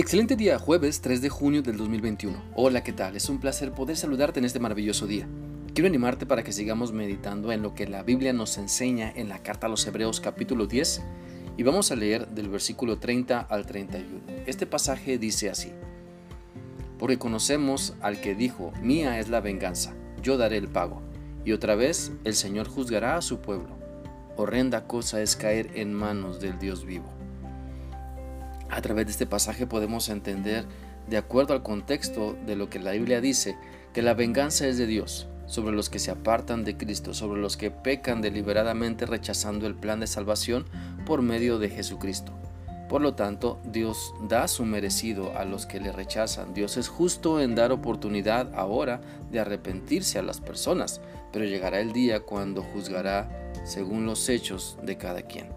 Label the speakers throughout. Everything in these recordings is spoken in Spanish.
Speaker 1: Excelente día, jueves 3 de junio del 2021. Hola, ¿qué tal? Es un placer poder saludarte en este maravilloso día. Quiero animarte para que sigamos meditando en lo que la Biblia nos enseña en la carta a los Hebreos capítulo 10 y vamos a leer del versículo 30 al 31. Este pasaje dice así, porque conocemos al que dijo, mía es la venganza, yo daré el pago, y otra vez el Señor juzgará a su pueblo. Horrenda cosa es caer en manos del Dios vivo. A través de este pasaje podemos entender, de acuerdo al contexto de lo que la Biblia dice, que la venganza es de Dios sobre los que se apartan de Cristo, sobre los que pecan deliberadamente rechazando el plan de salvación por medio de Jesucristo. Por lo tanto, Dios da su merecido a los que le rechazan. Dios es justo en dar oportunidad ahora de arrepentirse a las personas, pero llegará el día cuando juzgará según los hechos de cada quien.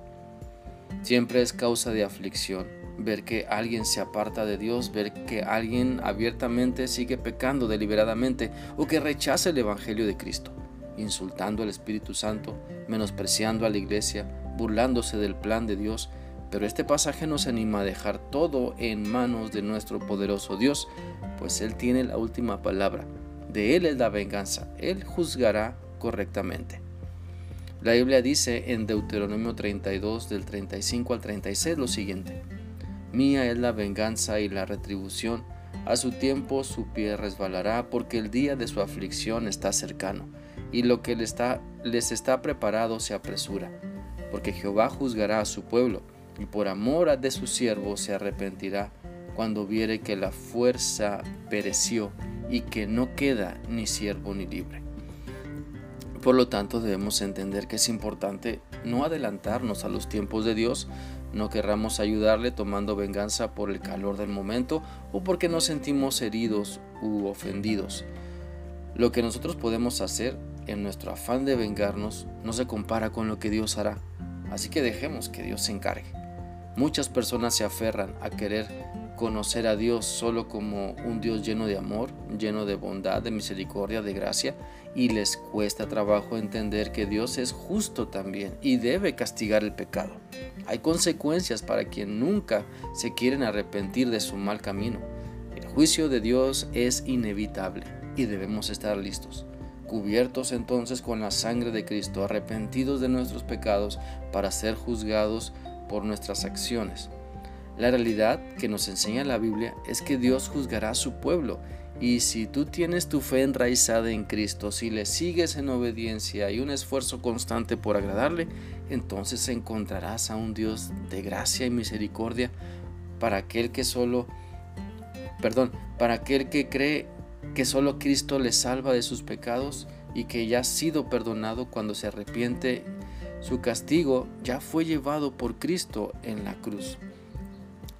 Speaker 1: Siempre es causa de aflicción ver que alguien se aparta de Dios, ver que alguien abiertamente sigue pecando deliberadamente o que rechaza el Evangelio de Cristo, insultando al Espíritu Santo, menospreciando a la iglesia, burlándose del plan de Dios. Pero este pasaje nos anima a dejar todo en manos de nuestro poderoso Dios, pues Él tiene la última palabra. De Él es la venganza, Él juzgará correctamente. La Biblia dice en Deuteronomio 32 del 35 al 36 lo siguiente. Mía es la venganza y la retribución. A su tiempo su pie resbalará, porque el día de su aflicción está cercano, y lo que les está, preparado se apresura. Porque Jehová juzgará a su pueblo, y por amor de su siervo se arrepentirá, cuando viere que la fuerza pereció, y que no queda ni siervo ni libre. Por lo tanto, debemos entender que es importante no adelantarnos a los tiempos de Dios, no querramos ayudarle tomando venganza por el calor del momento o porque nos sentimos heridos u ofendidos. Lo que nosotros podemos hacer en nuestro afán de vengarnos no se compara con lo que Dios hará, así que dejemos que Dios se encargue. Muchas personas se aferran a querer conocer a Dios solo como un Dios lleno de amor, lleno de bondad, de misericordia, de gracia, y les cuesta trabajo entender que Dios es justo también y debe castigar el pecado. Hay consecuencias para quien nunca se quieren arrepentir de su mal camino. El juicio de Dios es inevitable y debemos estar listos, cubiertos entonces con la sangre de Cristo, arrepentidos de nuestros pecados para ser juzgados por nuestras acciones. La realidad que nos enseña la Biblia es que Dios juzgará a su pueblo y si tú tienes tu fe enraizada en Cristo, si le sigues en obediencia y un esfuerzo constante por agradarle, entonces encontrarás a un Dios de gracia y misericordia para aquel que solo, perdón, para aquel que cree que solo Cristo le salva de sus pecados y que ya ha sido perdonado cuando se arrepiente. Su castigo ya fue llevado por Cristo en la cruz.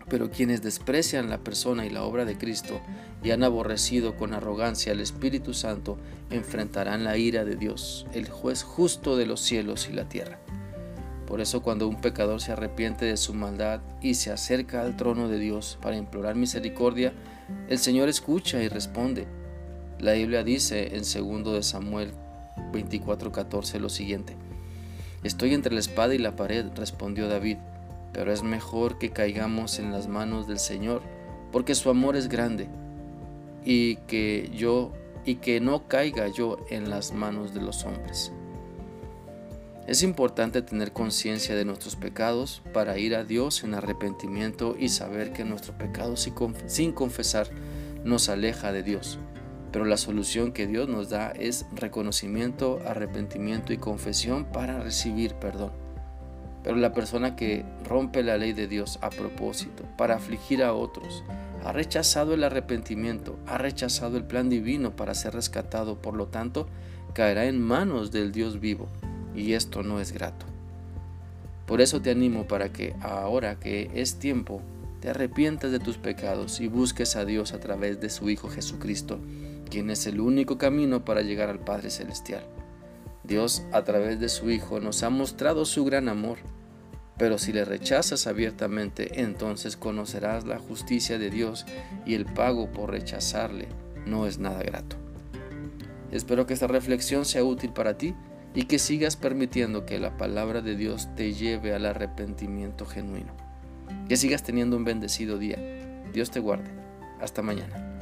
Speaker 1: Pero quienes desprecian la persona y la obra de Cristo y han aborrecido con arrogancia al Espíritu Santo, enfrentarán la ira de Dios, el juez justo de los cielos y la tierra. Por eso cuando un pecador se arrepiente de su maldad y se acerca al trono de Dios para implorar misericordia, el Señor escucha y responde. La Biblia dice en 2 de Samuel 24:14 lo siguiente: Estoy entre la espada y la pared, respondió David pero es mejor que caigamos en las manos del Señor, porque su amor es grande, y que yo y que no caiga yo en las manos de los hombres. Es importante tener conciencia de nuestros pecados para ir a Dios en arrepentimiento y saber que nuestro pecado sin confesar nos aleja de Dios. Pero la solución que Dios nos da es reconocimiento, arrepentimiento y confesión para recibir perdón. Pero la persona que rompe la ley de Dios a propósito para afligir a otros, ha rechazado el arrepentimiento, ha rechazado el plan divino para ser rescatado, por lo tanto, caerá en manos del Dios vivo, y esto no es grato. Por eso te animo para que ahora que es tiempo, te arrepientas de tus pecados y busques a Dios a través de su Hijo Jesucristo, quien es el único camino para llegar al Padre Celestial. Dios a través de su Hijo nos ha mostrado su gran amor, pero si le rechazas abiertamente, entonces conocerás la justicia de Dios y el pago por rechazarle no es nada grato. Espero que esta reflexión sea útil para ti y que sigas permitiendo que la palabra de Dios te lleve al arrepentimiento genuino. Que sigas teniendo un bendecido día. Dios te guarde. Hasta mañana.